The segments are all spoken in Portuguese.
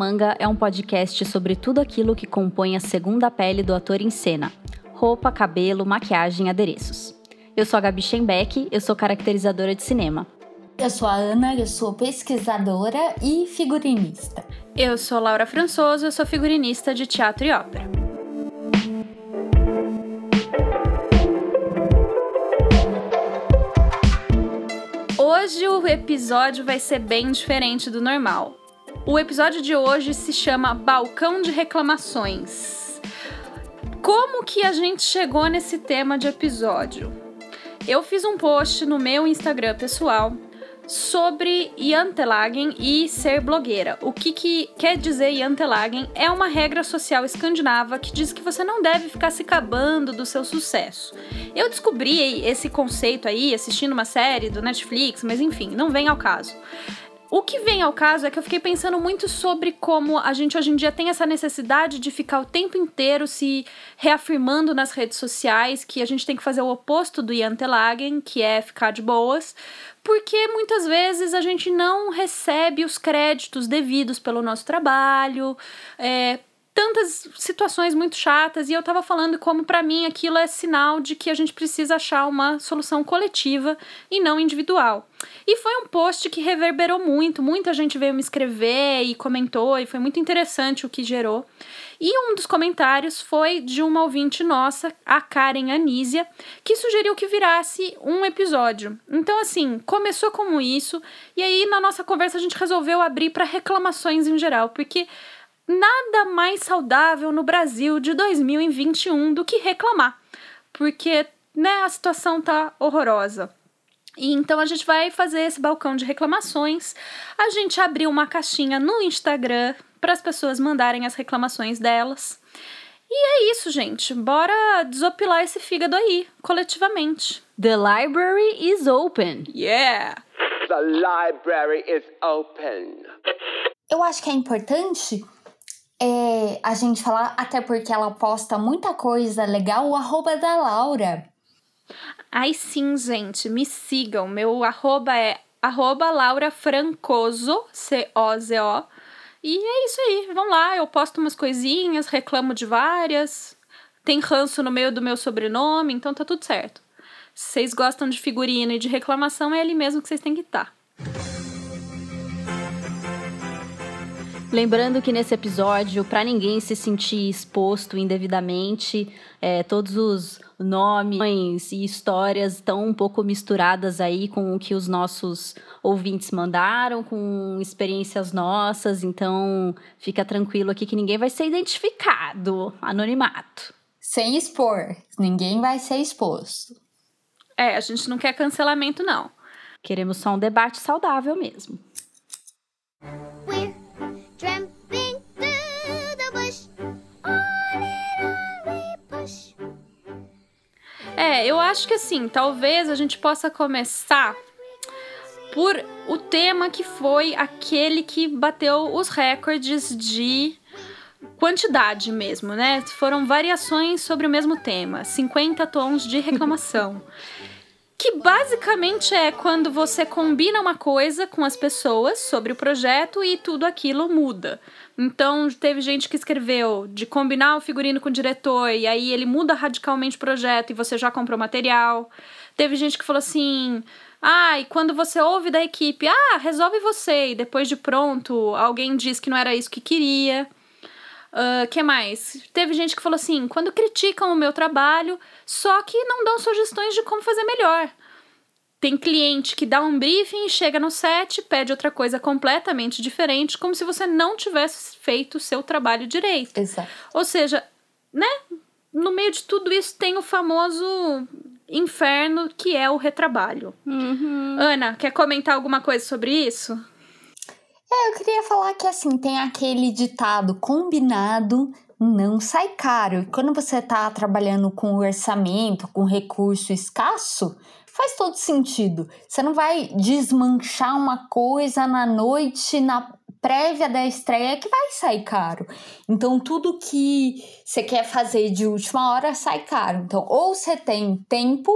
Contramanga é um podcast sobre tudo aquilo que compõe a segunda pele do ator em cena: roupa, cabelo, maquiagem, adereços. Eu sou a Gabi Schenbeck, eu sou caracterizadora de cinema. Eu sou a Ana, eu sou pesquisadora e figurinista. Eu sou Laura Françoso, eu sou figurinista de teatro e ópera. Hoje o episódio vai ser bem diferente do normal. O episódio de hoje se chama Balcão de Reclamações. Como que a gente chegou nesse tema de episódio? Eu fiz um post no meu Instagram pessoal sobre Jantelagen e ser blogueira. O que, que quer dizer Jantelagen? É uma regra social escandinava que diz que você não deve ficar se cabando do seu sucesso. Eu descobri esse conceito aí assistindo uma série do Netflix, mas enfim, não vem ao caso. O que vem ao caso é que eu fiquei pensando muito sobre como a gente hoje em dia tem essa necessidade de ficar o tempo inteiro se reafirmando nas redes sociais, que a gente tem que fazer o oposto do Jantelagen, que é ficar de boas, porque muitas vezes a gente não recebe os créditos devidos pelo nosso trabalho, é, tantas situações muito chatas e eu tava falando como para mim aquilo é sinal de que a gente precisa achar uma solução coletiva e não individual. E foi um post que reverberou muito, muita gente veio me escrever e comentou e foi muito interessante o que gerou. E um dos comentários foi de uma ouvinte nossa, a Karen Anísia, que sugeriu que virasse um episódio. Então, assim, começou como isso, e aí na nossa conversa a gente resolveu abrir para reclamações em geral, porque nada mais saudável no Brasil de 2021 do que reclamar, porque né, a situação tá horrorosa. E então a gente vai fazer esse balcão de reclamações. A gente abriu uma caixinha no Instagram para as pessoas mandarem as reclamações delas. E é isso, gente. Bora desopilar esse fígado aí, coletivamente. The library is open. Yeah! The library is open. Eu acho que é importante é, a gente falar, até porque ela posta muita coisa legal, o arroba da Laura. Ai sim, gente, me sigam. Meu arroba é arroba Laura Francoso, C-O-Z-O. E é isso aí, vão lá, eu posto umas coisinhas, reclamo de várias. Tem ranço no meio do meu sobrenome, então tá tudo certo. Se vocês gostam de figurino e de reclamação, é ali mesmo que vocês têm que estar. Tá. Lembrando que nesse episódio, para ninguém se sentir exposto indevidamente, é, todos os nomes e histórias estão um pouco misturadas aí com o que os nossos ouvintes mandaram, com experiências nossas, então fica tranquilo aqui que ninguém vai ser identificado, anonimato. Sem expor, ninguém vai ser exposto. É, a gente não quer cancelamento, não. Queremos só um debate saudável mesmo. É, eu acho que assim, talvez a gente possa começar por o tema que foi aquele que bateu os recordes de quantidade mesmo, né? Foram variações sobre o mesmo tema, 50 tons de reclamação. que basicamente é quando você combina uma coisa com as pessoas sobre o projeto e tudo aquilo muda. Então, teve gente que escreveu de combinar o figurino com o diretor e aí ele muda radicalmente o projeto e você já comprou material. Teve gente que falou assim: ah, e quando você ouve da equipe, ah, resolve você, e depois de pronto, alguém diz que não era isso que queria. Uh, que mais? Teve gente que falou assim: quando criticam o meu trabalho, só que não dão sugestões de como fazer melhor. Tem cliente que dá um briefing, chega no set, pede outra coisa completamente diferente, como se você não tivesse feito o seu trabalho direito. Exato. Ou seja, né? No meio de tudo isso tem o famoso inferno que é o retrabalho. Uhum. Ana, quer comentar alguma coisa sobre isso? É, eu queria falar que assim, tem aquele ditado combinado não sai caro. E quando você está trabalhando com orçamento, com recurso escasso, faz todo sentido. Você não vai desmanchar uma coisa na noite, na prévia da estreia, que vai sair caro. Então, tudo que você quer fazer de última hora sai caro. Então, ou você tem tempo,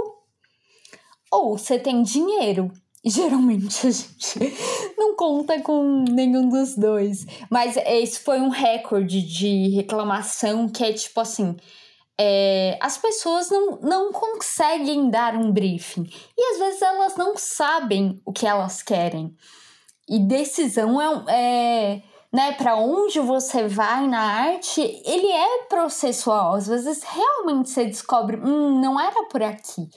ou você tem dinheiro. geralmente a gente não conta com nenhum dos dois. Mas esse foi um recorde de reclamação que é tipo assim. É, as pessoas não, não conseguem dar um briefing. E às vezes elas não sabem o que elas querem. E decisão é, é né, para onde você vai na arte, ele é processual. Às vezes realmente você descobre, hum, não era por aqui.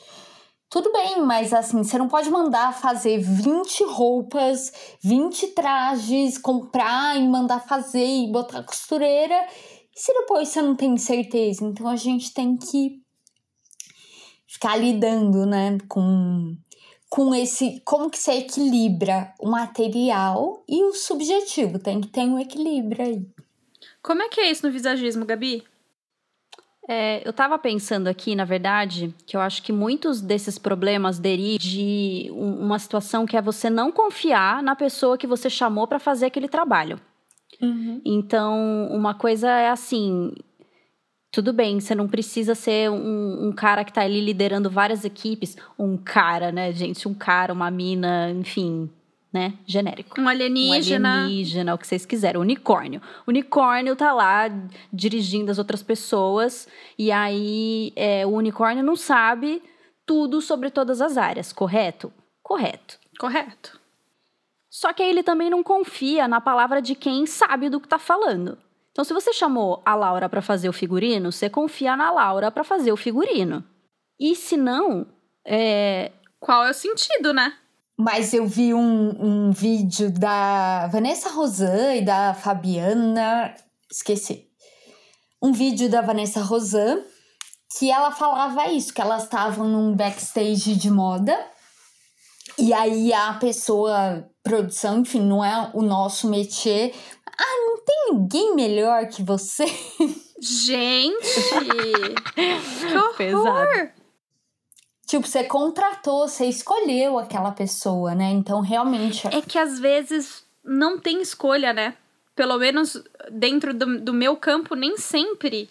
Tudo bem, mas assim, você não pode mandar fazer 20 roupas, 20 trajes, comprar e mandar fazer e botar costureira, se depois você não tem certeza. Então a gente tem que ficar lidando, né, com com esse como que você equilibra o material e o subjetivo, tem que ter um equilíbrio aí. Como é que é isso no visagismo, Gabi? É, eu estava pensando aqui, na verdade, que eu acho que muitos desses problemas derivam de uma situação que é você não confiar na pessoa que você chamou para fazer aquele trabalho. Uhum. Então, uma coisa é assim: tudo bem, você não precisa ser um, um, cara que está ali liderando várias equipes. Um cara, né, gente? Um cara, uma mina, enfim, né? Genérico. Um alienígena. Um alienígena, o que vocês quiserem. Unicórnio. Unicórnio tá lá dirigindo as outras pessoas. E aí é, o unicórnio não sabe tudo sobre todas as áreas, correto? Correto. Correto. Só que aí ele também não confia na palavra de quem sabe do que tá falando. Então, se você chamou a Laura para fazer o figurino, você confia na Laura para fazer o figurino. E se não, é... qual é o sentido, né? Mas eu vi um, um vídeo da Vanessa Rosan e da Fabiana. Esqueci. Um vídeo da Vanessa Rosan que ela falava isso, que elas estavam num backstage de moda. E aí a pessoa, produção, enfim, não é o nosso métier. Ah, não tem ninguém melhor que você. Gente! que horror! Pesado. Tipo, você contratou, você escolheu aquela pessoa, né? Então, realmente. É que às vezes não tem escolha, né? Pelo menos dentro do, do meu campo, nem sempre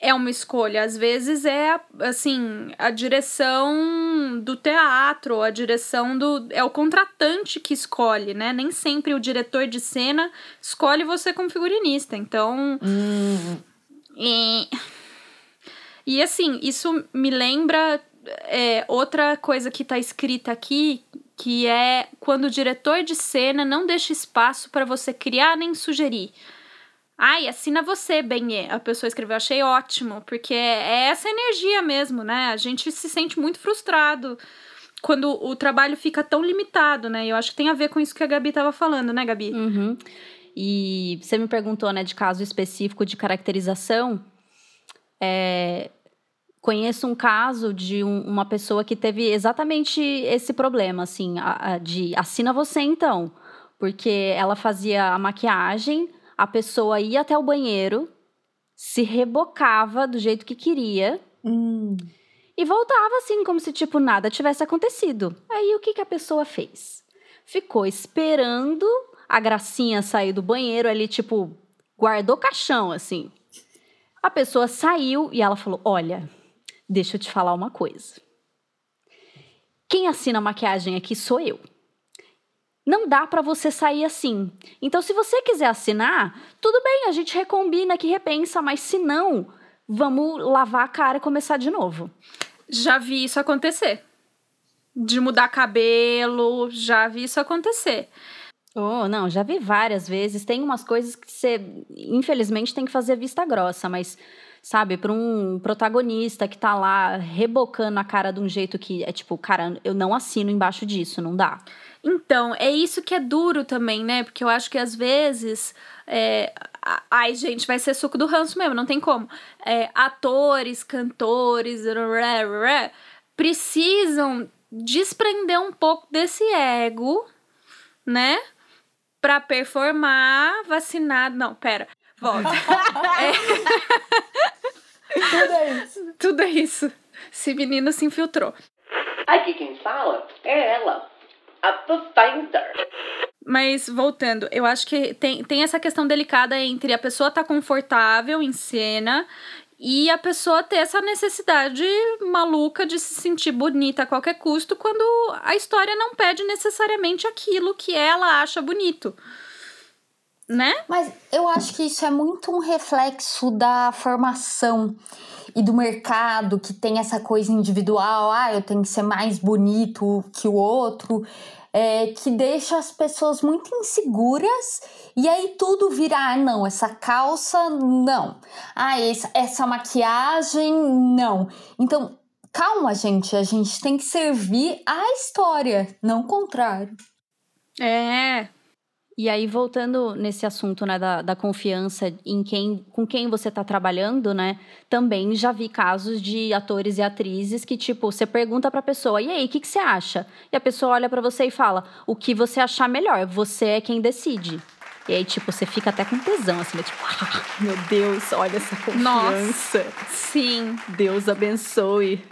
é uma escolha. Às vezes é, assim, a direção do teatro, a direção do. É o contratante que escolhe, né? Nem sempre o diretor de cena escolhe você como figurinista. Então. Hum. E, e assim, isso me lembra é, outra coisa que está escrita aqui, que é quando o diretor de cena não deixa espaço para você criar nem sugerir. Ai, assina você, Benê. A pessoa escreveu, achei ótimo, porque é essa energia mesmo, né? A gente se sente muito frustrado quando o trabalho fica tão limitado, né? Eu acho que tem a ver com isso que a Gabi estava falando, né, Gabi? Uhum. E você me perguntou, né, de caso específico de caracterização. É, conheço um caso de um, uma pessoa que teve exatamente esse problema, assim, a, a, de assina você então. Porque ela fazia a maquiagem, a pessoa ia até o banheiro, se rebocava do jeito que queria. Hum. E voltava assim, como se tipo nada tivesse acontecido. Aí o que, que a pessoa fez? Ficou esperando a gracinha sair do banheiro ali, tipo, guardou caixão, assim. A pessoa saiu e ela falou: Olha, Deixa eu te falar uma coisa. Quem assina a maquiagem aqui sou eu. Não dá para você sair assim. Então, se você quiser assinar, tudo bem, a gente recombina que repensa, mas se não, vamos lavar a cara e começar de novo. Já vi isso acontecer. De mudar cabelo, já vi isso acontecer. Oh, não, já vi várias vezes. Tem umas coisas que você, infelizmente, tem que fazer vista grossa, mas sabe, para um protagonista que tá lá rebocando a cara de um jeito que é tipo, cara, eu não assino embaixo disso, não dá. Então, é isso que é duro também, né? Porque eu acho que às vezes. É... Ai, gente, vai ser suco do ranço mesmo, não tem como. É, atores, cantores, precisam desprender um pouco desse ego, né? Pra performar vacinado. Não, pera. Volta. é... Tudo é isso. Tudo é isso. Esse menino se infiltrou. Aqui quem fala é ela, a Pathfinder. Mas voltando, eu acho que tem, tem essa questão delicada entre a pessoa estar tá confortável em cena e a pessoa ter essa necessidade maluca de se sentir bonita a qualquer custo quando a história não pede necessariamente aquilo que ela acha bonito. Né? Mas eu acho que isso é muito um reflexo da formação e do mercado que tem essa coisa individual, ah, eu tenho que ser mais bonito que o outro é, que deixa as pessoas muito inseguras e aí tudo vira, ah, não, essa calça, não. Ah, essa, essa maquiagem, não. Então, calma, gente, a gente tem que servir a história, não o contrário. É, e aí, voltando nesse assunto, né, da, da confiança em quem, com quem você está trabalhando, né, também já vi casos de atores e atrizes que, tipo, você pergunta pra pessoa, e aí, o que, que você acha? E a pessoa olha para você e fala, o que você achar melhor, você é quem decide. E aí, tipo, você fica até com tesão, assim, né? tipo, ah, meu Deus, olha essa confiança. Nossa, sim. Deus abençoe.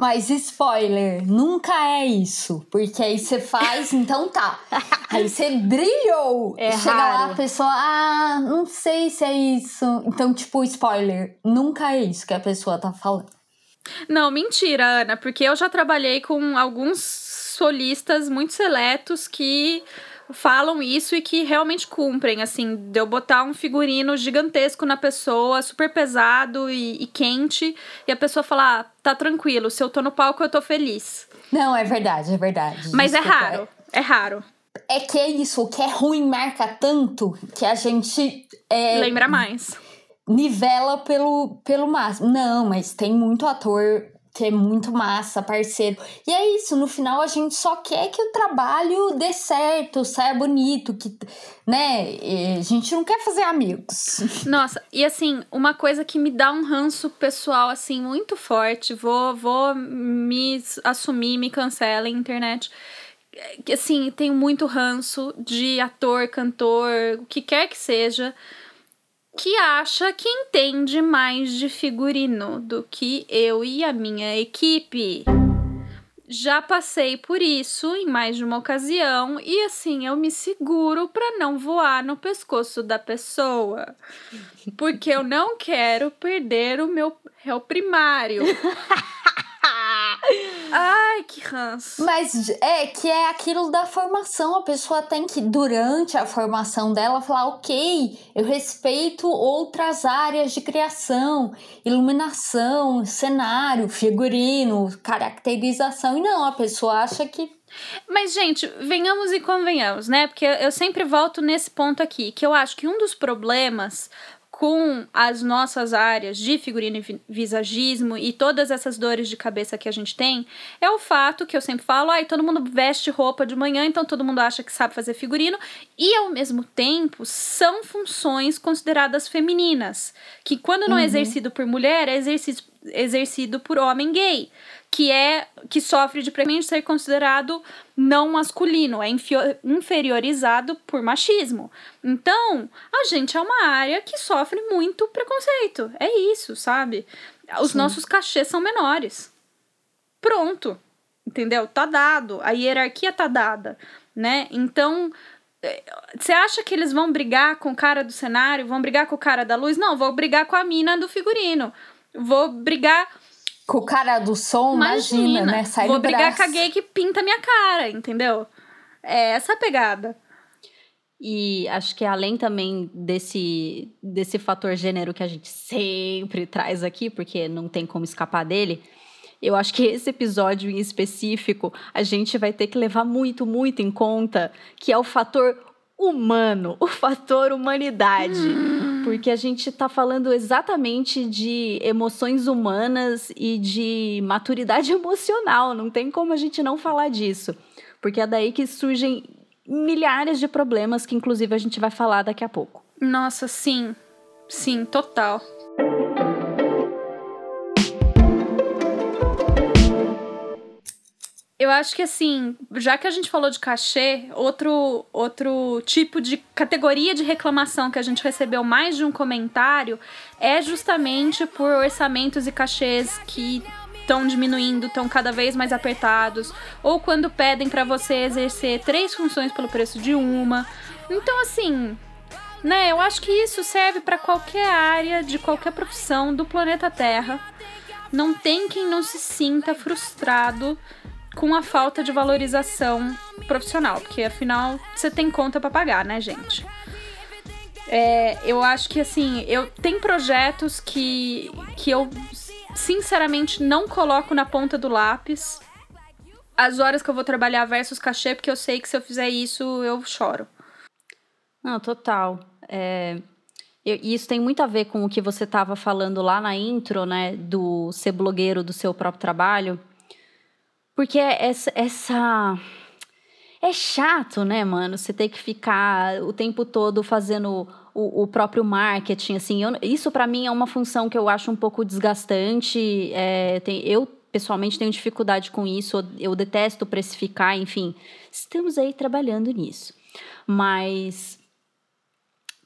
Mas spoiler, nunca é isso. Porque aí você faz, então tá. Aí você brilhou. É Chega raro. lá, a pessoa, ah, não sei se é isso. Então, tipo, spoiler, nunca é isso que a pessoa tá falando. Não, mentira, Ana, porque eu já trabalhei com alguns solistas muito seletos que falam isso e que realmente cumprem, assim, de eu botar um figurino gigantesco na pessoa, super pesado e, e quente, e a pessoa falar, ah, tá tranquilo, se eu tô no palco eu tô feliz. Não, é verdade, é verdade. Mas é Desculpa. raro, é raro. É que é isso, o que é ruim marca tanto que a gente é, Lembra mais. nivela pelo, pelo máximo. Não, mas tem muito ator que é muito massa, parceiro. E é isso, no final a gente só quer que o trabalho dê certo, saia bonito, que, né? E A gente não quer fazer amigos. Nossa, e assim, uma coisa que me dá um ranço pessoal, assim, muito forte, vou, vou me assumir, me cancela internet. Assim, tenho muito ranço de ator, cantor, o que quer que seja, que acha que entende mais de figurino do que eu e a minha equipe. Já passei por isso em mais de uma ocasião e assim eu me seguro para não voar no pescoço da pessoa. Porque eu não quero perder o meu réu primário. Ai, que ranço. Mas é que é aquilo da formação. A pessoa tem que, durante a formação dela, falar: ok, eu respeito outras áreas de criação, iluminação, cenário, figurino, caracterização. E não, a pessoa acha que Mas, gente, venhamos e convenhamos, né? Porque eu sempre volto nesse ponto aqui, que eu acho que um dos problemas com as nossas áreas de figurino e vi- visagismo e todas essas dores de cabeça que a gente tem é o fato que eu sempre falo, ai, todo mundo veste roupa de manhã, então todo mundo acha que sabe fazer figurino, e ao mesmo tempo são funções consideradas femininas, que quando não é exercido por mulher, é exercido, exercido por homem gay que é que sofre de premente ser considerado não masculino, é inferiorizado por machismo. Então, a gente é uma área que sofre muito preconceito. É isso, sabe? Os nossos cachês são menores. Pronto. Entendeu? Tá dado. A hierarquia tá dada, né? Então, eh, você acha que eles vão brigar com o cara do cenário, vão brigar com o cara da luz? Não, vou brigar com a mina do figurino. Vou brigar com o cara do som, imagina, Imagina, né? Sai vou do brigar braço. com a gay que pinta minha cara, entendeu? É essa a pegada. E acho que além também desse, desse fator gênero que a gente sempre traz aqui, porque não tem como escapar dele, eu acho que esse episódio em específico a gente vai ter que levar muito, muito em conta que é o fator humano, o fator humanidade. Porque a gente tá falando exatamente de emoções humanas e de maturidade emocional. Não tem como a gente não falar disso. Porque é daí que surgem milhares de problemas que, inclusive, a gente vai falar daqui a pouco. Nossa, sim. Sim, total. Eu acho que assim, já que a gente falou de cachê, outro, outro tipo de categoria de reclamação que a gente recebeu mais de um comentário é justamente por orçamentos e cachês que estão diminuindo, estão cada vez mais apertados, ou quando pedem para você exercer três funções pelo preço de uma. Então, assim, Né? Eu acho que isso serve para qualquer área, de qualquer profissão do planeta Terra. Não tem quem não se sinta frustrado com a falta de valorização profissional, porque afinal você tem conta para pagar, né, gente? É, eu acho que assim, eu tem projetos que, que eu sinceramente não coloco na ponta do lápis as horas que eu vou trabalhar versus cachê, porque eu sei que se eu fizer isso eu choro. Não, total. É, isso tem muito a ver com o que você estava falando lá na intro, né? Do ser blogueiro do seu próprio trabalho. Porque essa, essa é chato, né, mano? Você ter que ficar o tempo todo fazendo o, o próprio marketing, assim. Eu, isso para mim é uma função que eu acho um pouco desgastante. É, tem, eu pessoalmente tenho dificuldade com isso. Eu detesto precificar, enfim. Estamos aí trabalhando nisso. Mas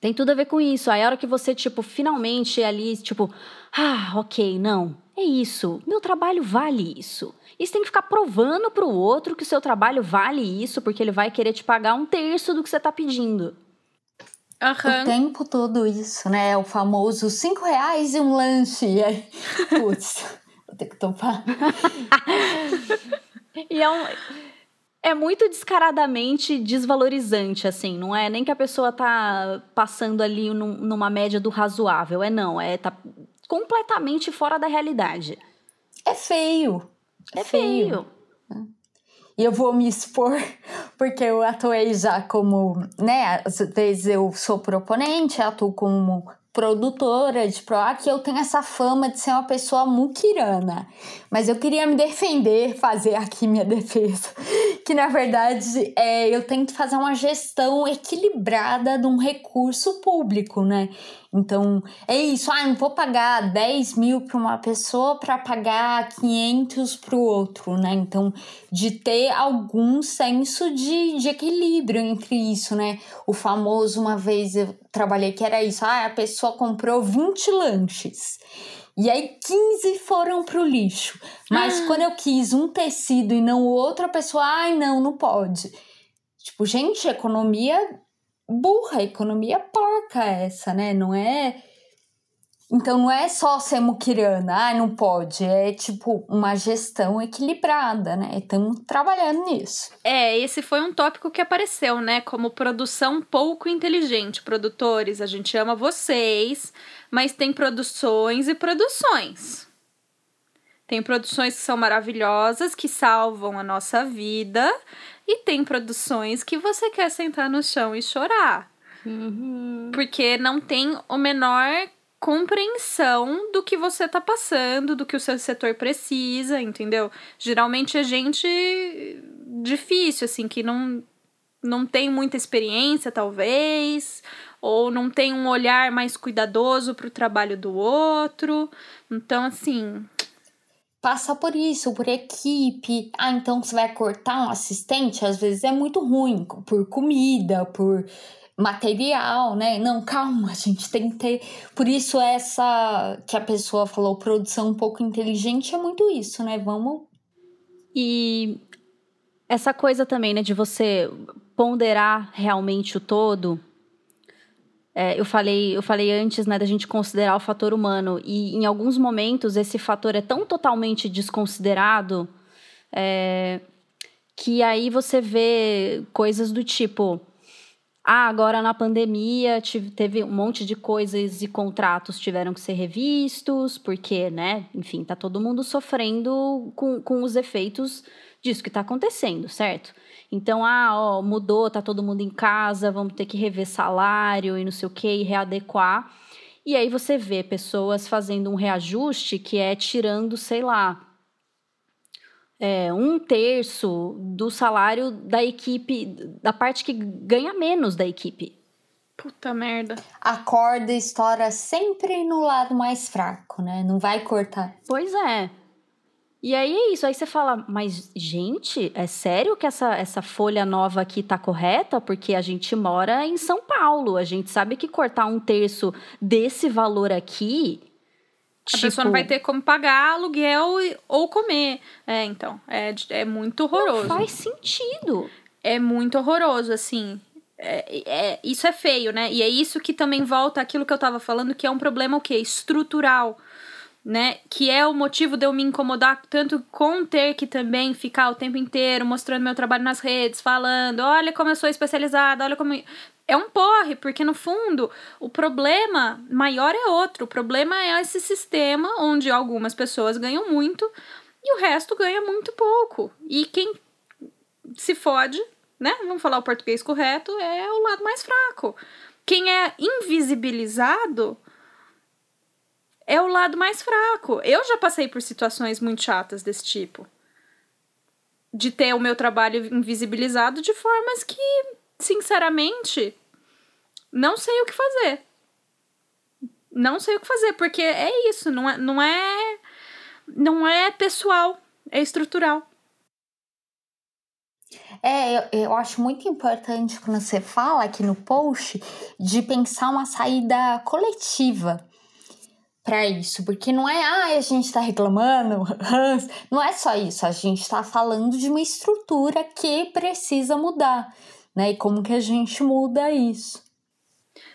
tem tudo a ver com isso. Aí a hora que você, tipo, finalmente ali, tipo, ah, ok, não, é isso. Meu trabalho vale isso. E você tem que ficar provando para o outro que o seu trabalho vale isso, porque ele vai querer te pagar um terço do que você está pedindo. Uhum. O tempo todo isso, né? O famoso cinco reais e um lanche. E aí, putz, vou ter que topar. e é um é muito descaradamente desvalorizante, assim. Não é nem que a pessoa tá passando ali num, numa média do razoável. É não, é tá completamente fora da realidade. É feio. É feio. E eu vou me expor, porque eu atuei já como, né, às vezes eu sou proponente, atuo como produtora de PROAC, eu tenho essa fama de ser uma pessoa muquirana. Mas eu queria me defender, fazer aqui minha defesa. Que na verdade é, eu tento fazer uma gestão equilibrada de um recurso público, né? Então, é isso. Ah, não vou pagar 10 mil para uma pessoa para pagar 500 para o outro, né? Então, de ter algum senso de, de equilíbrio entre isso, né? O famoso, uma vez eu trabalhei que era isso. Ah, a pessoa comprou 20 lanches. E aí 15 foram pro lixo. Mas ah. quando eu quis um tecido e não o outro, a pessoa, ai, não, não pode. Tipo, gente, economia burra, economia porca essa, né? Não é. Então não é só ser muquirana, ah, não pode. É tipo uma gestão equilibrada, né? Estamos trabalhando nisso. É, esse foi um tópico que apareceu, né? Como produção pouco inteligente. Produtores, a gente ama vocês, mas tem produções e produções. Tem produções que são maravilhosas, que salvam a nossa vida, e tem produções que você quer sentar no chão e chorar. Uhum. Porque não tem o menor compreensão do que você tá passando, do que o seu setor precisa, entendeu? Geralmente é gente difícil, assim, que não, não tem muita experiência, talvez, ou não tem um olhar mais cuidadoso para o trabalho do outro. Então, assim, passa por isso, por equipe. Ah, então você vai cortar um assistente? Às vezes é muito ruim, por comida, por material, né? Não, calma, a gente tem que ter. Por isso, essa que a pessoa falou, produção um pouco inteligente, é muito isso, né? Vamos. E essa coisa também, né, de você ponderar realmente o todo é, eu falei, eu falei antes, né, da gente considerar o fator humano. E em alguns momentos esse fator é tão totalmente desconsiderado é, que aí você vê coisas do tipo, ah, agora na pandemia teve um monte de coisas e contratos tiveram que ser revistos, porque, né, enfim, tá todo mundo sofrendo com, com os efeitos disso que está acontecendo, certo? Então, ah, ó, mudou, tá todo mundo em casa, vamos ter que rever salário e não sei o que, e readequar. E aí você vê pessoas fazendo um reajuste que é tirando, sei lá, é, um terço do salário da equipe, da parte que ganha menos da equipe. Puta merda. A corda estoura sempre no lado mais fraco, né? Não vai cortar. Pois é. E aí é isso, aí você fala, mas gente, é sério que essa, essa folha nova aqui tá correta? Porque a gente mora em São Paulo, a gente sabe que cortar um terço desse valor aqui. A tipo... pessoa não vai ter como pagar aluguel ou comer. É, então, é, é muito horroroso. Não faz sentido. É muito horroroso, assim. é, é, isso é feio, né? E é isso que também volta aquilo que eu tava falando, que é um problema o quê? Estrutural né? Que é o motivo de eu me incomodar tanto com ter que também ficar o tempo inteiro mostrando meu trabalho nas redes, falando, olha como eu sou especializada, olha como. É um porre, porque no fundo o problema maior é outro. O problema é esse sistema onde algumas pessoas ganham muito e o resto ganha muito pouco. E quem se fode, né? Vamos falar o português correto, é o lado mais fraco. Quem é invisibilizado é o lado mais fraco. Eu já passei por situações muito chatas desse tipo. De ter o meu trabalho invisibilizado de formas que, sinceramente, não sei o que fazer. Não sei o que fazer, porque é isso, não é, não é, não é pessoal, é estrutural. É, eu, eu acho muito importante quando você fala aqui no post de pensar uma saída coletiva para isso, porque não é, ah, a gente está reclamando, não é só isso, a gente está falando de uma estrutura que precisa mudar, né? E como que a gente muda isso?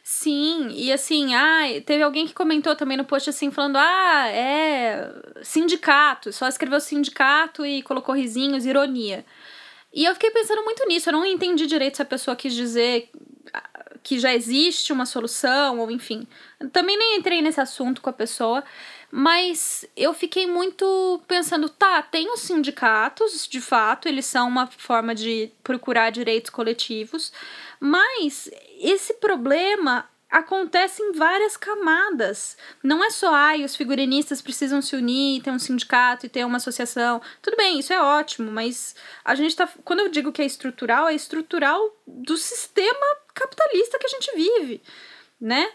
Sim, e assim, ah, teve alguém que comentou também no post assim, falando, ah, é sindicato, só escreveu sindicato e colocou risinhos, ironia. E eu fiquei pensando muito nisso, eu não entendi direito se a pessoa quis dizer que já existe uma solução, ou enfim. Também nem entrei nesse assunto com a pessoa, mas eu fiquei muito pensando, tá, tem os sindicatos, de fato, eles são uma forma de procurar direitos coletivos, mas esse problema acontece em várias camadas. Não é só, ai, os figurinistas precisam se unir, ter um sindicato e ter uma associação. Tudo bem, isso é ótimo, mas a gente tá. Quando eu digo que é estrutural, é estrutural do sistema capitalista que a gente vive, né?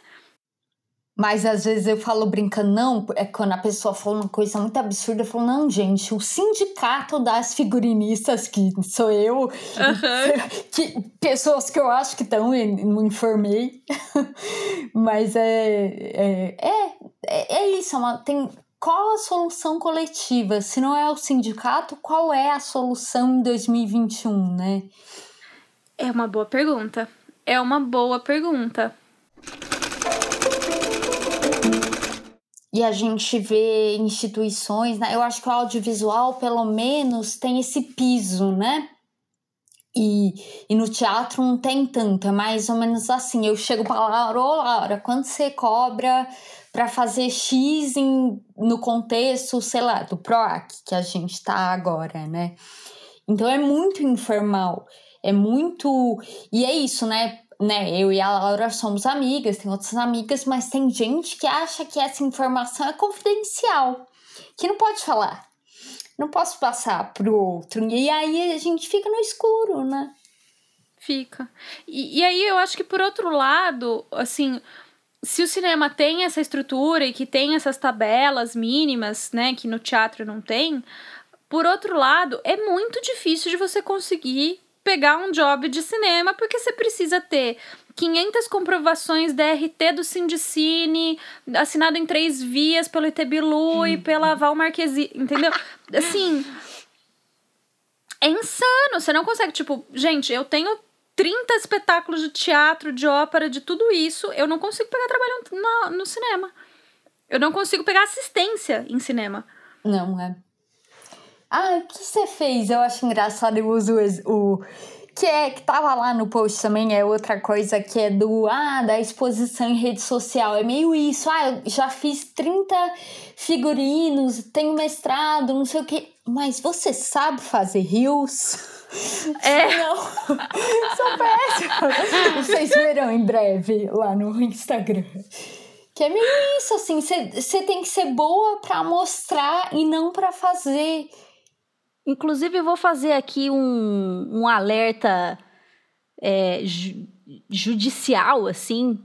Mas às vezes eu falo brincando, não, é quando a pessoa fala uma coisa muito absurda, eu falo, não, gente, o sindicato das figurinistas, que sou eu, uhum. que, pessoas que eu acho que estão, não informei, mas é, é, é, é isso, é uma, tem, qual a solução coletiva? Se não é o sindicato, qual é a solução em 2021, né? É uma boa pergunta. É uma boa pergunta. e a gente vê instituições, né? Eu acho que o audiovisual, pelo menos, tem esse piso, né? E, e no teatro não tem tanto, é mais ou menos assim. Eu chego para Laura, ô Laura, quando você cobra para fazer X em, no contexto, sei lá, do PROAC, que a gente está agora, né? Então é muito informal, é muito. E é isso, né? né, eu e a Laura somos amigas, tem outras amigas, mas tem gente que acha que essa informação é confidencial, que não pode falar. Não posso passar pro outro. E aí a gente fica no escuro, né? Fica. E, e aí eu acho que por outro lado, assim, se o cinema tem essa estrutura e que tem essas tabelas mínimas, né, que no teatro não tem, por outro lado, é muito difícil de você conseguir pegar um job de cinema porque você precisa ter 500 comprovações DRT do Sindicine, assinado em três vias pelo hum. e pela Val Marquesi, entendeu? Assim, é insano, você não consegue, tipo, gente, eu tenho 30 espetáculos de teatro, de ópera, de tudo isso, eu não consigo pegar trabalho no, no cinema. Eu não consigo pegar assistência em cinema. Não, é. Ah, o que você fez? Eu acho engraçado, eu uso o. Que é que tava lá no post também, é outra coisa que é do ah, da exposição em rede social. É meio isso. Ah, eu já fiz 30 figurinos, tenho mestrado, não sei o que. Mas você sabe fazer rios? É. Não. Sou péssima. Vocês verão em breve lá no Instagram. Que é meio isso, assim, você tem que ser boa para mostrar e não para fazer. Inclusive, eu vou fazer aqui um, um alerta é, ju judicial, assim,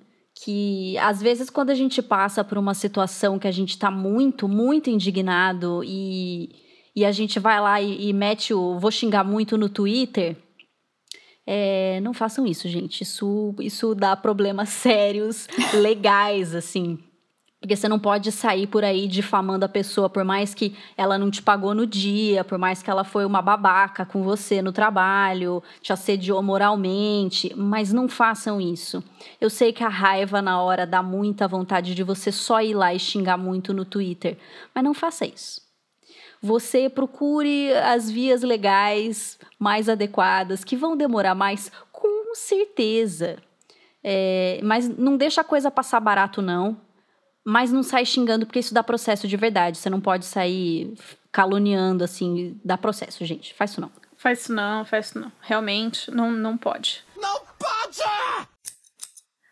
que às vezes quando a gente passa por uma situação que a gente está muito, muito indignado e, e a gente vai lá e, e mete o vou xingar muito no Twitter, é, não façam isso, gente. Isso, isso dá problemas sérios, legais, assim. Porque você não pode sair por aí difamando a pessoa, por mais que ela não te pagou no dia, por mais que ela foi uma babaca com você no trabalho, te assediou moralmente, mas não façam isso. Eu sei que a raiva na hora dá muita vontade de você só ir lá e xingar muito no Twitter, mas não faça isso. Você procure as vias legais mais adequadas, que vão demorar mais, com certeza. É, mas não deixa a coisa passar barato, não mas não sai xingando, porque isso dá processo de verdade. Você não pode sair caluniando, assim, dá processo, gente. Faz isso não. Faz isso não, faz isso não. Realmente, não, não pode. Não pode!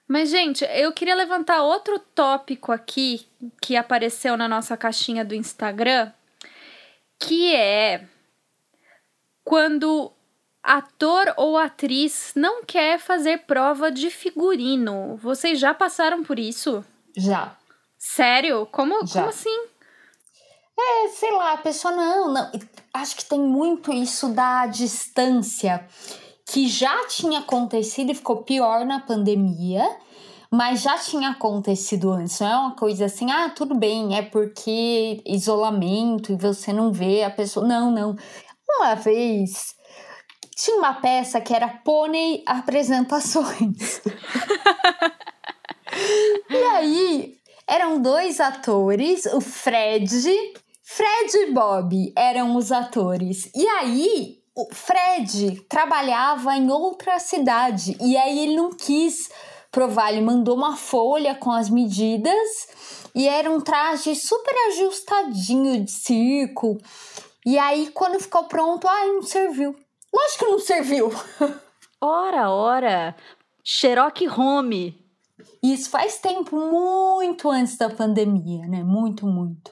Mas, gente, eu queria levantar outro tópico aqui que apareceu na nossa caixinha do Instagram, que é quando ator ou atriz não quer fazer prova de figurino. Vocês já passaram por isso? Já. Sério? Como, como assim? É, sei lá, a pessoa não, não. Acho que tem muito isso da distância que já tinha acontecido e ficou pior na pandemia, mas já tinha acontecido antes. Não é uma coisa assim, ah, tudo bem, é porque isolamento e você não vê a pessoa. Não, não. Uma vez tinha uma peça que era Pônei Apresentações. e aí eram dois atores, o Fred. Fred e Bob eram os atores. E aí, o Fred trabalhava em outra cidade. E aí ele não quis provar, ele mandou uma folha com as medidas. E era um traje super ajustadinho de circo. E aí, quando ficou pronto, ai, não serviu. Lógico que não serviu. Ora, ora. Sherlock Home. Isso faz tempo, muito antes da pandemia, né? Muito, muito.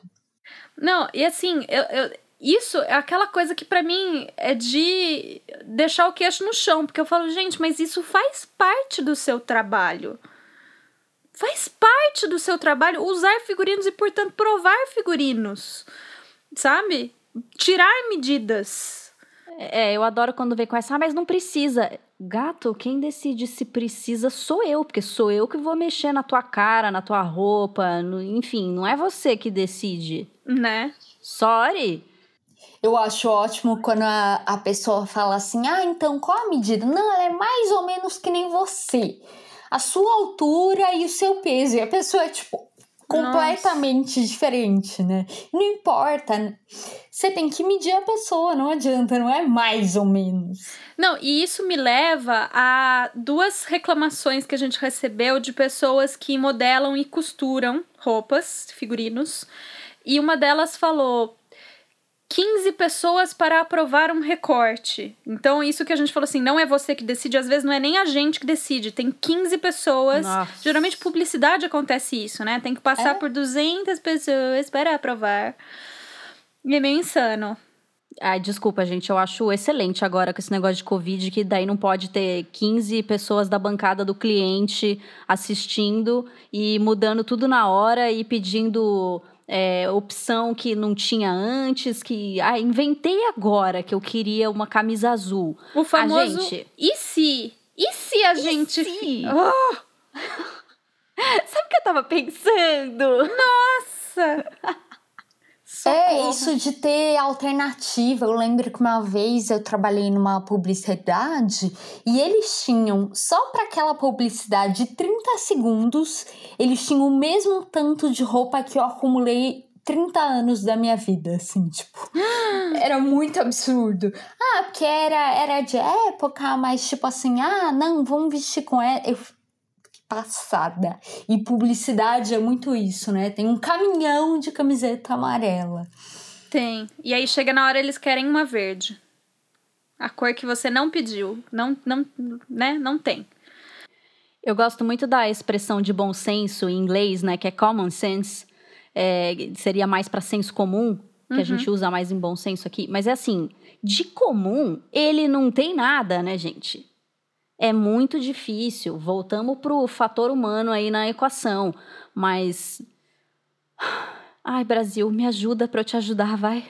Não, e assim, eu, eu isso é aquela coisa que para mim é de deixar o queixo no chão, porque eu falo, gente, mas isso faz parte do seu trabalho. Faz parte do seu trabalho usar figurinos e, portanto, provar figurinos. Sabe? Tirar medidas. É, eu adoro quando vem com essa, ah, mas não precisa. Gato, quem decide se precisa sou eu, porque sou eu que vou mexer na tua cara, na tua roupa, no, enfim, não é você que decide. Né? Sorry. Eu acho ótimo quando a, a pessoa fala assim: ah, então qual a medida? Não, ela é mais ou menos que nem você. A sua altura e o seu peso. E a pessoa é tipo, completamente Nossa. diferente, né? Não importa. Você tem que medir a pessoa, não adianta, não é mais ou menos. Não, e isso me leva a duas reclamações que a gente recebeu de pessoas que modelam e costuram roupas, figurinos. E uma delas falou: 15 pessoas para aprovar um recorte. Então, isso que a gente falou assim, não é você que decide, às vezes não é nem a gente que decide, tem 15 pessoas. Nossa. Geralmente, publicidade acontece isso, né? Tem que passar é? por 200 pessoas para aprovar. E é meio insano. Ai, desculpa, gente, eu acho excelente agora com esse negócio de Covid, que daí não pode ter 15 pessoas da bancada do cliente assistindo e mudando tudo na hora e pedindo é, opção que não tinha antes, que ah, inventei agora que eu queria uma camisa azul. O famoso. A gente... E se? E se a e gente. Se? Oh! Sabe o que eu tava pensando? Nossa! É isso de ter alternativa. Eu lembro que uma vez eu trabalhei numa publicidade e eles tinham, só para aquela publicidade de 30 segundos, eles tinham o mesmo tanto de roupa que eu acumulei 30 anos da minha vida, assim, tipo. era muito absurdo. Ah, porque era, era de época, mas tipo assim, ah, não, vamos vestir com ela. Eu passada. E publicidade é muito isso, né? Tem um caminhão de camiseta amarela. Tem. E aí chega na hora eles querem uma verde. A cor que você não pediu. Não, não, né? Não tem. Eu gosto muito da expressão de bom senso em inglês, né? Que é common sense. É, seria mais para senso comum, que uhum. a gente usa mais em bom senso aqui. Mas é assim, de comum, ele não tem nada, né, gente? É muito difícil. Voltamos para o fator humano aí na equação. Mas. Ai, Brasil, me ajuda para eu te ajudar, vai.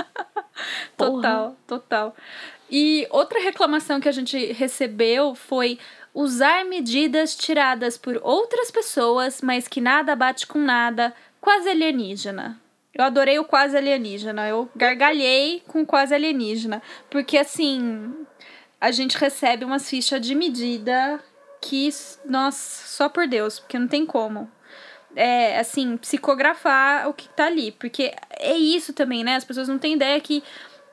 total, total. E outra reclamação que a gente recebeu foi Usar medidas tiradas por outras pessoas, mas que nada bate com nada, quase alienígena. Eu adorei o quase alienígena. Eu gargalhei com quase alienígena. Porque, assim, a gente recebe umas fichas de medida que, nossa, só por Deus, porque não tem como. É, assim, psicografar o que tá ali. Porque é isso também, né? As pessoas não têm ideia que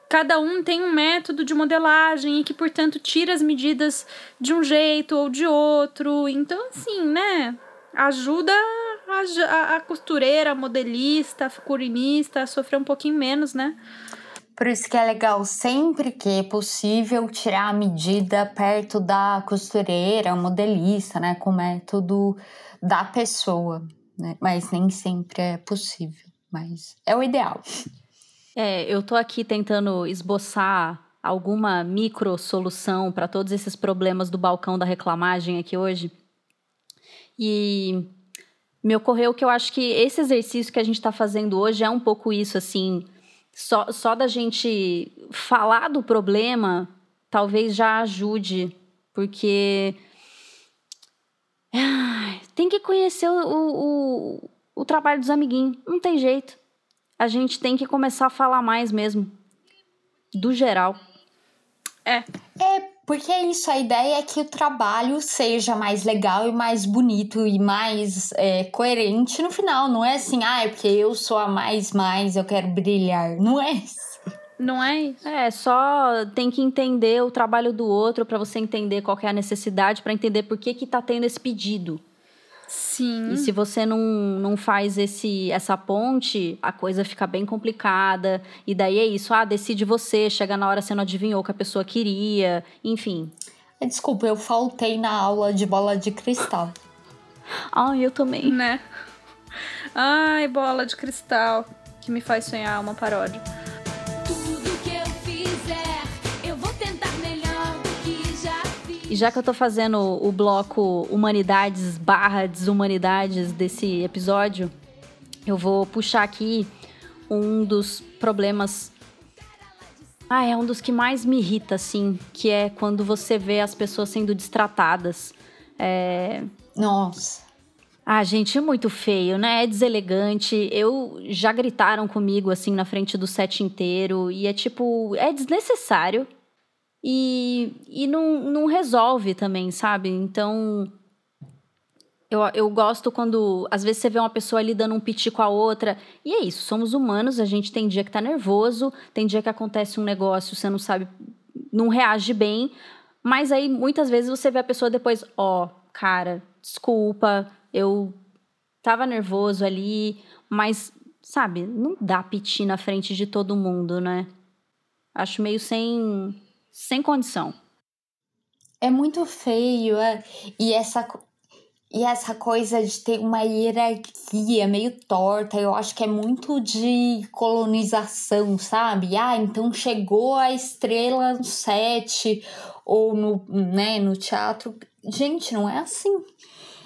cada um tem um método de modelagem e que, portanto, tira as medidas de um jeito ou de outro. Então, assim, né? Ajuda a, a costureira, a modelista, a figurinista a sofrer um pouquinho menos, né? Por isso que é legal sempre que é possível tirar a medida perto da costureira, modelista, né? Com o método da pessoa, né? Mas nem sempre é possível, mas é o ideal. É, eu tô aqui tentando esboçar alguma micro solução para todos esses problemas do balcão da reclamagem aqui hoje. E me ocorreu que eu acho que esse exercício que a gente está fazendo hoje é um pouco isso, assim, só, só da gente falar do problema, talvez já ajude, porque tem que conhecer o, o, o trabalho dos amiguinhos, não tem jeito. A gente tem que começar a falar mais mesmo, do geral. É. É, porque é isso, a ideia é que o trabalho seja mais legal e mais bonito e mais é, coerente no final. Não é assim, ah, é porque eu sou a mais, mais, eu quero brilhar. Não é isso. Não é isso. É, só tem que entender o trabalho do outro para você entender qual é a necessidade, para entender por que que tá tendo esse pedido. Sim. E se você não, não faz esse, essa ponte, a coisa fica bem complicada. E daí é isso, ah, decide você, chega na hora você não adivinhou o que a pessoa queria, enfim. Desculpa, eu faltei na aula de bola de cristal. Ai, eu também. Né? Ai, bola de cristal, que me faz sonhar uma paródia. Já que eu tô fazendo o bloco Humanidades barra Desumanidades desse episódio, eu vou puxar aqui um dos problemas. Ah, é um dos que mais me irrita, assim, que é quando você vê as pessoas sendo destratadas. É... Nossa. Ah, gente, é muito feio, né? É deselegante. Eu já gritaram comigo assim na frente do set inteiro e é tipo, é desnecessário e, e não, não resolve também, sabe? Então, eu, eu gosto quando, às vezes, você vê uma pessoa ali dando um piti com a outra. E é isso, somos humanos, a gente tem dia que tá nervoso, tem dia que acontece um negócio, você não sabe, não reage bem. Mas aí, muitas vezes, você vê a pessoa depois, ó, oh, cara, desculpa, eu tava nervoso ali, mas, sabe, não dá piti na frente de todo mundo, né? Acho meio sem sem condição. É muito feio, é. E essa e essa coisa de ter uma hierarquia meio torta, eu acho que é muito de colonização, sabe? Ah, então chegou a estrela no set ou no, né, no teatro. Gente, não é assim.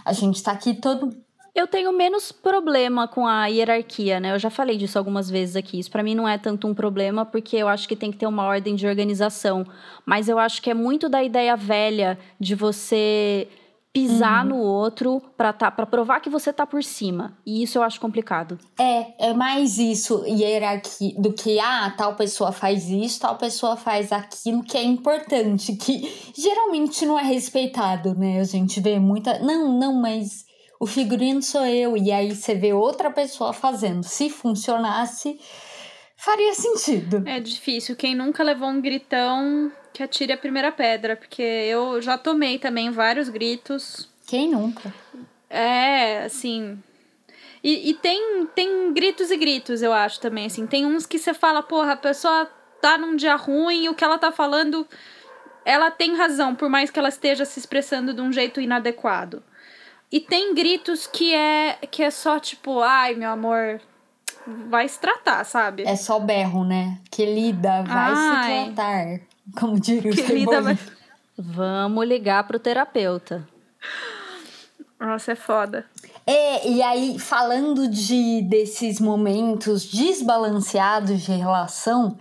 A gente tá aqui todo eu tenho menos problema com a hierarquia, né? Eu já falei disso algumas vezes aqui. Isso para mim não é tanto um problema, porque eu acho que tem que ter uma ordem de organização. Mas eu acho que é muito da ideia velha de você pisar uhum. no outro para tá, pra provar que você tá por cima. E isso eu acho complicado. É, é mais isso, hierarquia, do que, ah, tal pessoa faz isso, tal pessoa faz aquilo que é importante, que geralmente não é respeitado, né? A gente vê muita. Não, não, mas o figurino sou eu, e aí você vê outra pessoa fazendo. Se funcionasse, faria sentido. É difícil. Quem nunca levou um gritão que atire a primeira pedra, porque eu já tomei também vários gritos. Quem nunca? É, assim. E, e tem, tem gritos e gritos, eu acho também, assim. Tem uns que você fala, porra, a pessoa tá num dia ruim e o que ela tá falando, ela tem razão, por mais que ela esteja se expressando de um jeito inadequado. E tem gritos que é que é só tipo, ai, meu amor, vai se tratar, sabe? É só berro, né? Que lida, vai ai, se tratar. Como diria o que lida vai... Vamos ligar pro terapeuta. Nossa, é foda. É, e aí, falando de desses momentos desbalanceados de relação,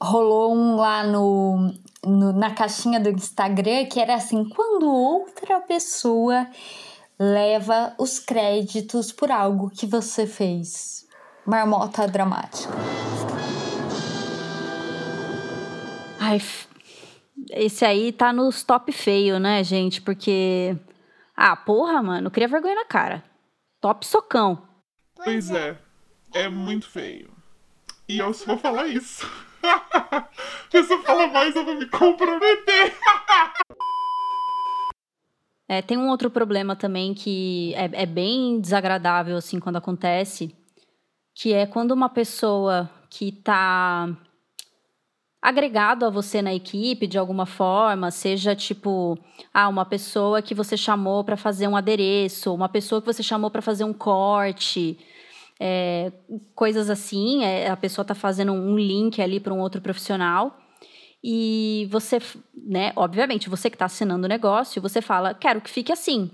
rolou um lá no no, na caixinha do Instagram que era assim: quando outra pessoa leva os créditos por algo que você fez. Marmota dramática. Ai, esse aí tá nos top feio, né, gente? Porque. Ah, porra, mano, cria vergonha na cara. Top socão. Pois é, é muito feio. E eu só vou falar isso. Se eu falar mais, eu vou me comprometer. É, tem um outro problema também que é, é, bem desagradável, assim, quando acontece, que é quando uma pessoa que tá agregado a você na equipe de alguma forma, seja tipo, ah, uma pessoa que você chamou para fazer um adereço, uma pessoa que você chamou para fazer um corte, é, coisas assim, é, a pessoa está fazendo um link ali para um outro profissional. E você, né, obviamente, você que está assinando o negócio, você fala, quero que fique assim.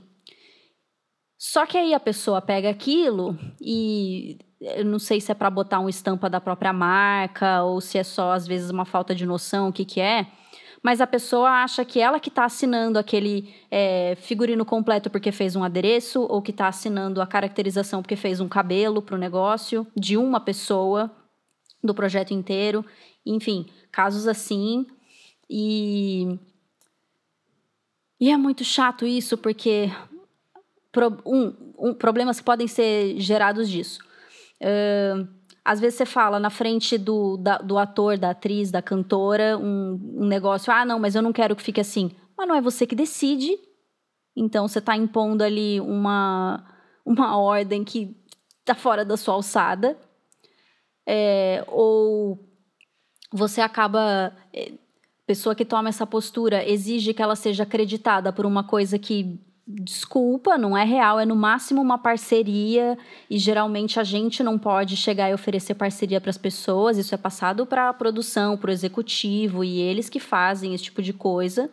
Só que aí a pessoa pega aquilo e eu não sei se é para botar uma estampa da própria marca ou se é só às vezes uma falta de noção, o que que é. Mas a pessoa acha que ela que está assinando aquele é, figurino completo porque fez um adereço ou que está assinando a caracterização porque fez um cabelo para o negócio de uma pessoa do projeto inteiro. Enfim, casos assim. E e é muito chato isso porque um, um, problemas podem ser gerados disso. Uh, às vezes você fala na frente do, da, do ator, da atriz, da cantora, um, um negócio, ah, não, mas eu não quero que fique assim. Mas não é você que decide. Então você está impondo ali uma, uma ordem que está fora da sua alçada. É, ou você acaba. É, pessoa que toma essa postura exige que ela seja acreditada por uma coisa que desculpa, não é real, é no máximo uma parceria e geralmente a gente não pode chegar e oferecer parceria para as pessoas, isso é passado para a produção, para o executivo e eles que fazem esse tipo de coisa.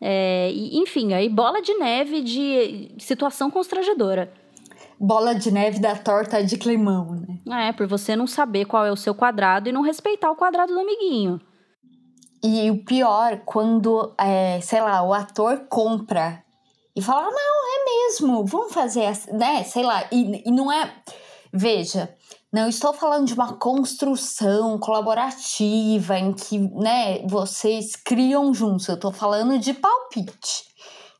É, e, enfim, aí bola de neve de situação constrangedora. Bola de neve da torta de climão, né? É, por você não saber qual é o seu quadrado e não respeitar o quadrado do amiguinho. E o pior, quando, é, sei lá, o ator compra e falar, não, é mesmo, vamos fazer, né? Sei lá, e, e não é. Veja, não estou falando de uma construção colaborativa em que, né, vocês criam juntos. Eu estou falando de palpite,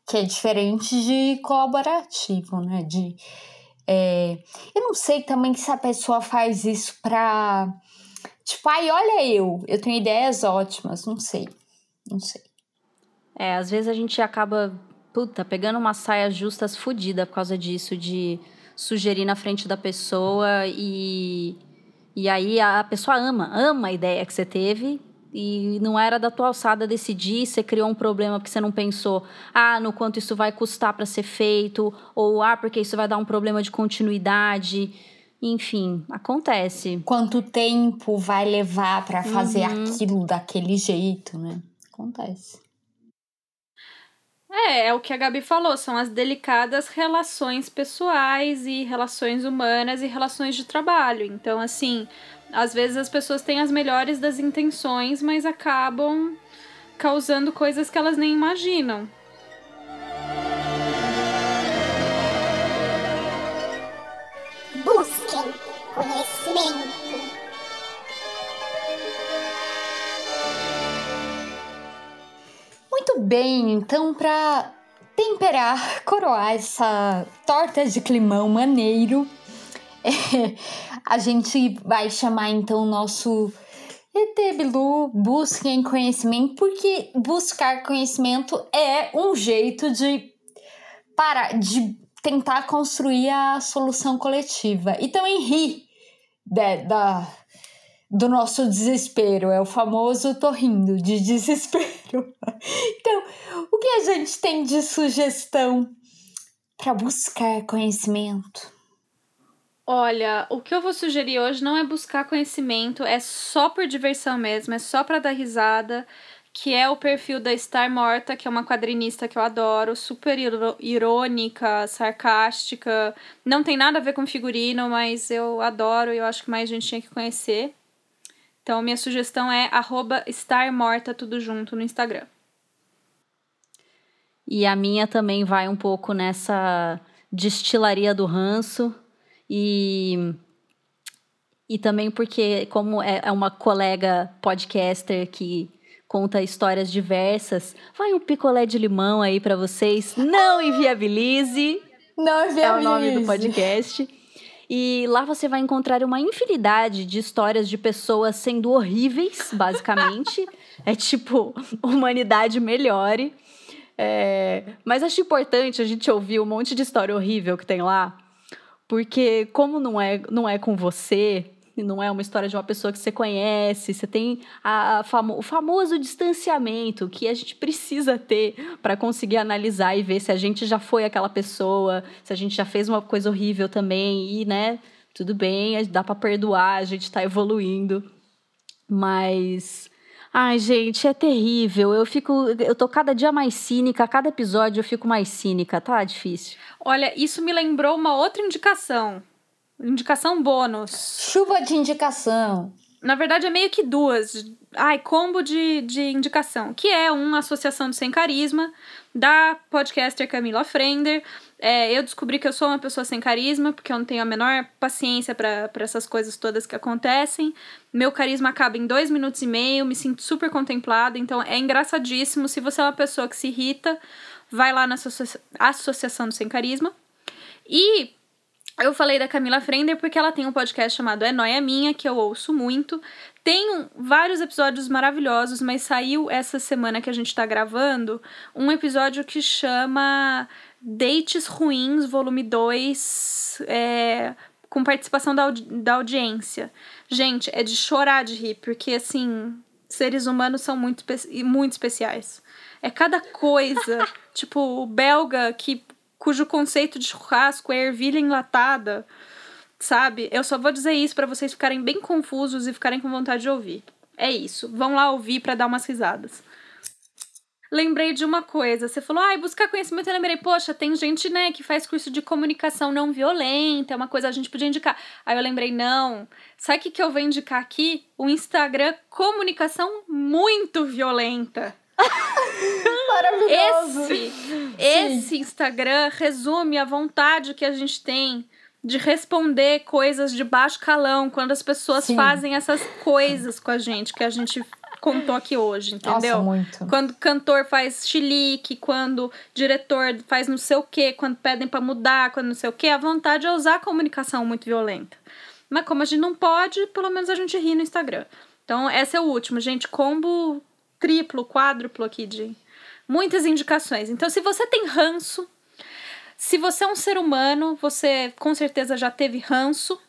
que é diferente de colaborativo, né? De, é, eu não sei também se a pessoa faz isso pra. Tipo, ai, olha eu, eu tenho ideias ótimas, não sei. Não sei. É, às vezes a gente acaba puta, pegando uma saia justas fodida por causa disso, de sugerir na frente da pessoa e. E aí a pessoa ama, ama a ideia que você teve e não era da tua alçada decidir, você criou um problema porque você não pensou, ah, no quanto isso vai custar para ser feito, ou ah, porque isso vai dar um problema de continuidade. Enfim, acontece. Quanto tempo vai levar para fazer uhum. aquilo daquele jeito, né? Acontece. É, é o que a Gabi falou, são as delicadas relações pessoais e relações humanas e relações de trabalho. Então, assim, às vezes as pessoas têm as melhores das intenções, mas acabam causando coisas que elas nem imaginam. Busquem conhecimento. Muito bem, então para temperar, coroar essa torta de climão maneiro, é, a gente vai chamar então o nosso ET Bilu Busquem Conhecimento, porque buscar conhecimento é um jeito de parar, de tentar construir a solução coletiva e também rir da, da do nosso desespero. É o famoso tô rindo de desespero. então, o que a gente tem de sugestão para buscar conhecimento? Olha, o que eu vou sugerir hoje não é buscar conhecimento, é só por diversão mesmo, é só para dar risada, que é o perfil da Star Morta, que é uma quadrinista que eu adoro, super irônica, sarcástica, não tem nada a ver com figurino, mas eu adoro e eu acho que mais gente tinha que conhecer. Então, minha sugestão é arroba estarmorta tudo junto no Instagram. E a minha também vai um pouco nessa destilaria do ranço e e também porque como é, é uma colega podcaster que conta histórias diversas, vai um picolé de limão aí para vocês. Não inviabilize. Não É o nome do podcast. E lá você vai encontrar uma infinidade de histórias de pessoas sendo horríveis, basicamente. é tipo, humanidade melhore. É, mas acho importante a gente ouvir um monte de história horrível que tem lá, porque como não é, não é com você, não é uma história de uma pessoa que você conhece, você tem a, a famo, o famoso distanciamento que a gente precisa ter para conseguir analisar e ver se a gente já foi aquela pessoa, se a gente já fez uma coisa horrível também, e né, tudo bem, dá para perdoar, a gente está evoluindo, mas Ai, gente, é terrível. Eu fico. Eu tô cada dia mais cínica, a cada episódio eu fico mais cínica, tá difícil. Olha, isso me lembrou uma outra indicação. Indicação bônus. Chuva de indicação. Na verdade, é meio que duas. Ai, combo de, de indicação. Que é uma associação de sem carisma da podcaster Camila Frender. É, eu descobri que eu sou uma pessoa sem carisma, porque eu não tenho a menor paciência para essas coisas todas que acontecem. Meu carisma acaba em dois minutos e meio, me sinto super contemplada, então é engraçadíssimo. Se você é uma pessoa que se irrita, vai lá na associa Associação do Sem Carisma. E eu falei da Camila Frender porque ela tem um podcast chamado É Noia Minha, que eu ouço muito. Tem vários episódios maravilhosos, mas saiu essa semana que a gente tá gravando um episódio que chama Dates Ruins, volume 2, é, com participação da, audi da audiência. Gente, é de chorar de rir, porque assim, seres humanos são muito, muito especiais. É cada coisa, tipo, o belga que cujo conceito de churrasco é ervilha enlatada, sabe? Eu só vou dizer isso para vocês ficarem bem confusos e ficarem com vontade de ouvir. É isso. Vão lá ouvir para dar umas risadas. Lembrei de uma coisa. Você falou, ai, ah, buscar conhecimento. Eu lembrei, poxa, tem gente, né, que faz curso de comunicação não violenta. É uma coisa a gente podia indicar. Aí eu lembrei, não. Sabe o que, que eu vou indicar aqui? O Instagram Comunicação Muito Violenta. Maravilhoso. Esse, esse Instagram resume a vontade que a gente tem de responder coisas de baixo calão quando as pessoas Sim. fazem essas coisas com a gente que a gente contou aqui hoje, entendeu? Nossa, muito. Quando cantor faz chilique, quando diretor faz não sei o quê, quando pedem para mudar, quando não sei o quê, a vontade é usar a comunicação muito violenta. Mas como a gente não pode, pelo menos a gente ri no Instagram. Então, esse é o último, gente. Combo triplo, quádruplo aqui de muitas indicações. Então, se você tem ranço, se você é um ser humano, você com certeza já teve ranço.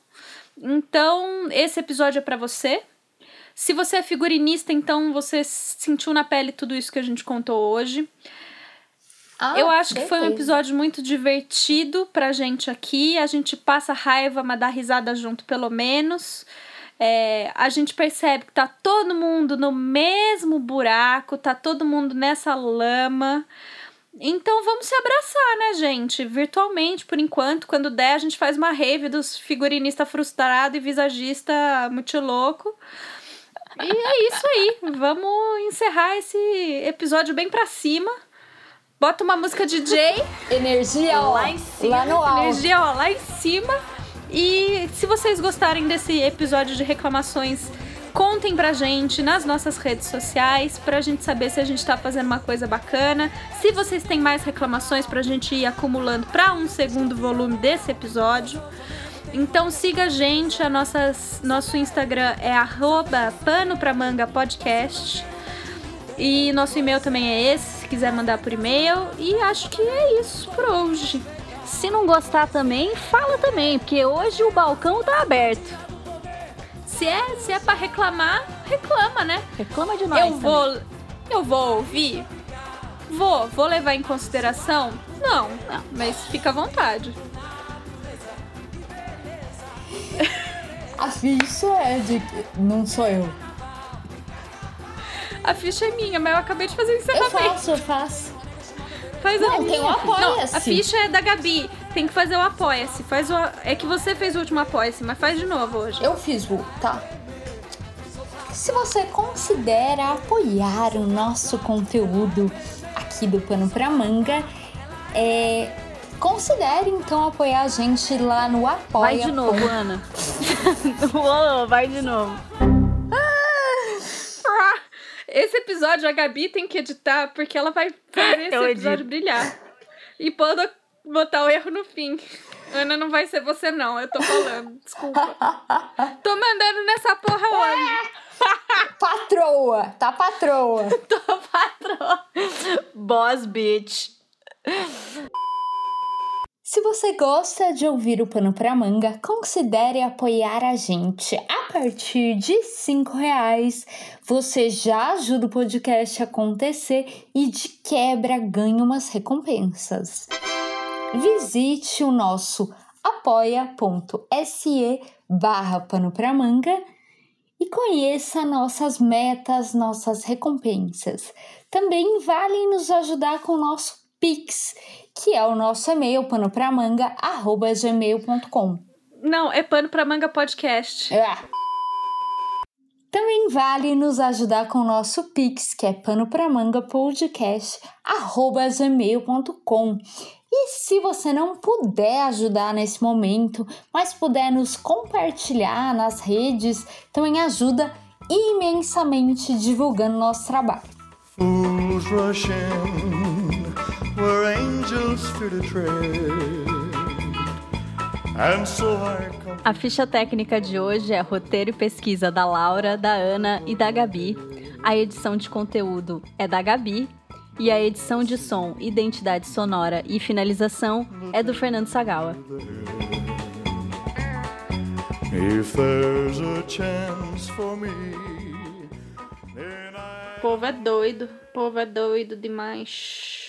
Então, esse episódio é para você. Se você é figurinista, então você sentiu na pele tudo isso que a gente contou hoje. Ah, eu acho que foi um episódio muito divertido pra gente aqui. A gente passa raiva, mas dá risada junto, pelo menos. É, a gente percebe que tá todo mundo no mesmo buraco, tá todo mundo nessa lama. Então vamos se abraçar, né, gente? Virtualmente, por enquanto. Quando der, a gente faz uma rave dos figurinista frustrado e visagista muito louco. E é isso aí. Vamos encerrar esse episódio bem pra cima. Bota uma música DJ. Energia lá em cima. Lá no alto. Energia ó, lá em cima. E se vocês gostarem desse episódio de reclamações, contem pra gente nas nossas redes sociais pra gente saber se a gente tá fazendo uma coisa bacana. Se vocês têm mais reclamações pra gente ir acumulando pra um segundo volume desse episódio. Então siga a gente, a nossas, nosso Instagram é arroba pano pra manga podcast. E nosso e-mail também é esse, se quiser mandar por e-mail. E acho que é isso por hoje. Se não gostar também, fala também, porque hoje o balcão tá aberto. Se é, se é para reclamar, reclama, né? Reclama de nós. Eu vou, eu vou ouvir. Vou, vou levar em consideração? Não, não, mas fica à vontade. A ficha é de. Não sou eu. A ficha é minha, mas eu acabei de fazer o encerramento. Eu faço, eu faço. Faz não, a tem o apoia-se. a ficha é da Gabi. Tem que fazer o apoia-se. Faz o É que você fez o último apoia-se, mas faz de novo hoje. Eu fiz o. Tá. Se você considera apoiar o nosso conteúdo aqui do Pano pra Manga, é, considere então apoiar a gente lá no apoia. Vai de novo, Ana. Uou, vai de novo. Esse episódio a Gabi tem que editar porque ela vai fazer esse Eu episódio edito. brilhar. E pode botar o erro no fim. Ana, não vai ser você não, eu tô falando. Desculpa. Tô mandando nessa porra hoje. Patroa, tá patroa. Tô patroa. Boss bitch. Se você gosta de ouvir o Pano pra Manga, considere apoiar a gente. A partir de cinco reais, você já ajuda o podcast a acontecer e de quebra ganha umas recompensas. Visite o nosso apoia.se barra Pano pra Manga e conheça nossas metas, nossas recompensas. Também vale nos ajudar com o nosso Pix, que é o nosso e-mail panopramanga@gmail.com. Não, é pano pra manga podcast. Ah. Também vale nos ajudar com o nosso Pix, que é panopramangapodcast@gmail.com. E se você não puder ajudar nesse momento, mas puder nos compartilhar nas redes, também ajuda imensamente divulgando nosso trabalho. Fools rush in where angels fear to tread. And so I come. A ficha técnica de hoje é roteiro e pesquisa da Laura, da Ana e da Gabi. A edição de conteúdo é da Gabi. E a edição de som, identidade sonora e finalização é do Fernando Sagawa. Me, povo é doido. Povo é doido demais.